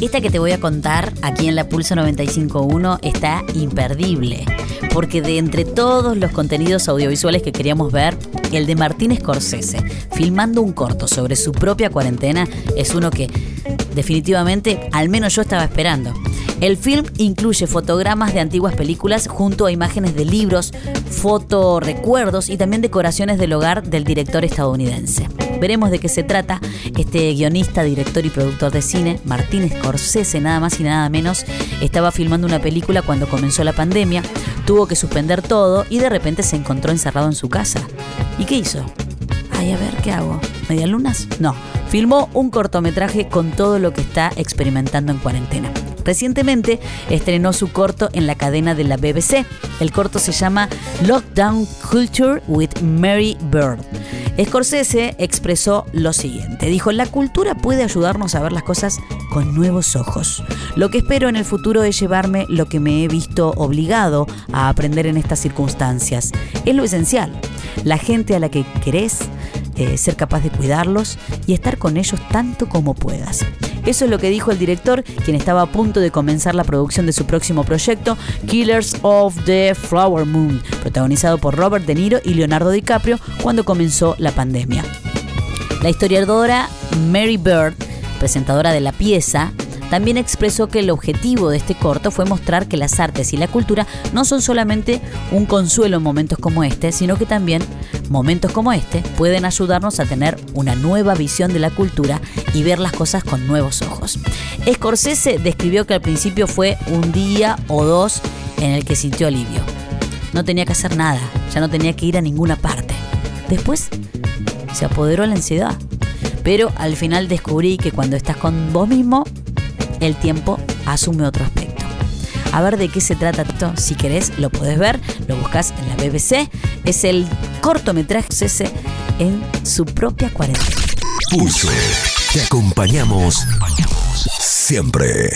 Esta que te voy a contar aquí en la Pulso 95.1 está imperdible, porque de entre todos los contenidos audiovisuales que queríamos ver, el de Martín Scorsese, filmando un corto sobre su propia cuarentena, es uno que definitivamente al menos yo estaba esperando. El film incluye fotogramas de antiguas películas junto a imágenes de libros, fotorecuerdos y también decoraciones del hogar del director estadounidense. Veremos de qué se trata. Este guionista, director y productor de cine, Martín Scorsese, nada más y nada menos, estaba filmando una película cuando comenzó la pandemia, tuvo que suspender todo y de repente se encontró encerrado en su casa. ¿Y qué hizo? Ay, a ver, ¿qué hago? ¿Medialunas? No. Filmó un cortometraje con todo lo que está experimentando en cuarentena. Recientemente estrenó su corto en la cadena de la BBC. El corto se llama Lockdown Culture with Mary Bird. Scorsese expresó lo siguiente, dijo, la cultura puede ayudarnos a ver las cosas con nuevos ojos. Lo que espero en el futuro es llevarme lo que me he visto obligado a aprender en estas circunstancias. Es lo esencial. La gente a la que querés, eh, ser capaz de cuidarlos y estar con ellos tanto como puedas. Eso es lo que dijo el director, quien estaba a punto de comenzar la producción de su próximo proyecto, Killers of the Flower Moon, protagonizado por Robert De Niro y Leonardo DiCaprio cuando comenzó la pandemia. La historiadora Mary Bird, presentadora de la pieza, también expresó que el objetivo de este corto fue mostrar que las artes y la cultura no son solamente un consuelo en momentos como este, sino que también momentos como este pueden ayudarnos a tener una nueva visión de la cultura y ver las cosas con nuevos ojos. Scorsese describió que al principio fue un día o dos en el que sintió alivio. No tenía que hacer nada, ya no tenía que ir a ninguna parte. Después se apoderó la ansiedad. Pero al final descubrí que cuando estás con vos mismo, el tiempo asume otro aspecto. A ver de qué se trata esto, si querés lo podés ver, lo buscas en la BBC, es el cortometraje ese en su propia cuarentena. Pulso, te acompañamos siempre.